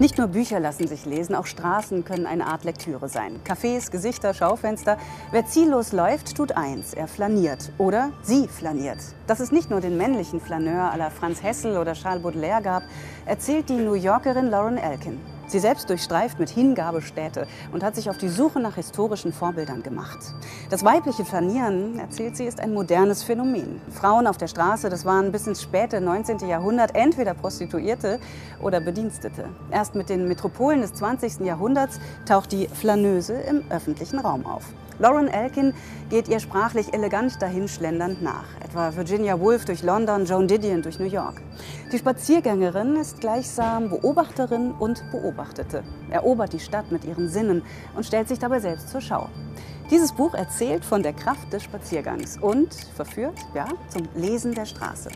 Nicht nur Bücher lassen sich lesen, auch Straßen können eine Art Lektüre sein. Cafés, Gesichter, Schaufenster. Wer ziellos läuft, tut eins, er flaniert. Oder sie flaniert. Dass es nicht nur den männlichen Flaneur à la Franz Hessel oder Charles Baudelaire gab, erzählt die New Yorkerin Lauren Elkin. Sie selbst durchstreift mit Hingabe Städte und hat sich auf die Suche nach historischen Vorbildern gemacht. Das weibliche Flanieren, erzählt sie, ist ein modernes Phänomen. Frauen auf der Straße, das waren bis ins späte 19. Jahrhundert entweder Prostituierte oder Bedienstete. Erst mit den Metropolen des 20. Jahrhunderts taucht die Flaneuse im öffentlichen Raum auf. Lauren Elkin geht ihr sprachlich elegant dahinschlendernd nach. Etwa Virginia Woolf durch London, Joan Didion durch New York. Die Spaziergängerin ist gleichsam Beobachterin und Beobachtete, erobert die Stadt mit ihren Sinnen und stellt sich dabei selbst zur Schau. Dieses Buch erzählt von der Kraft des Spaziergangs und verführt ja, zum Lesen der Straße.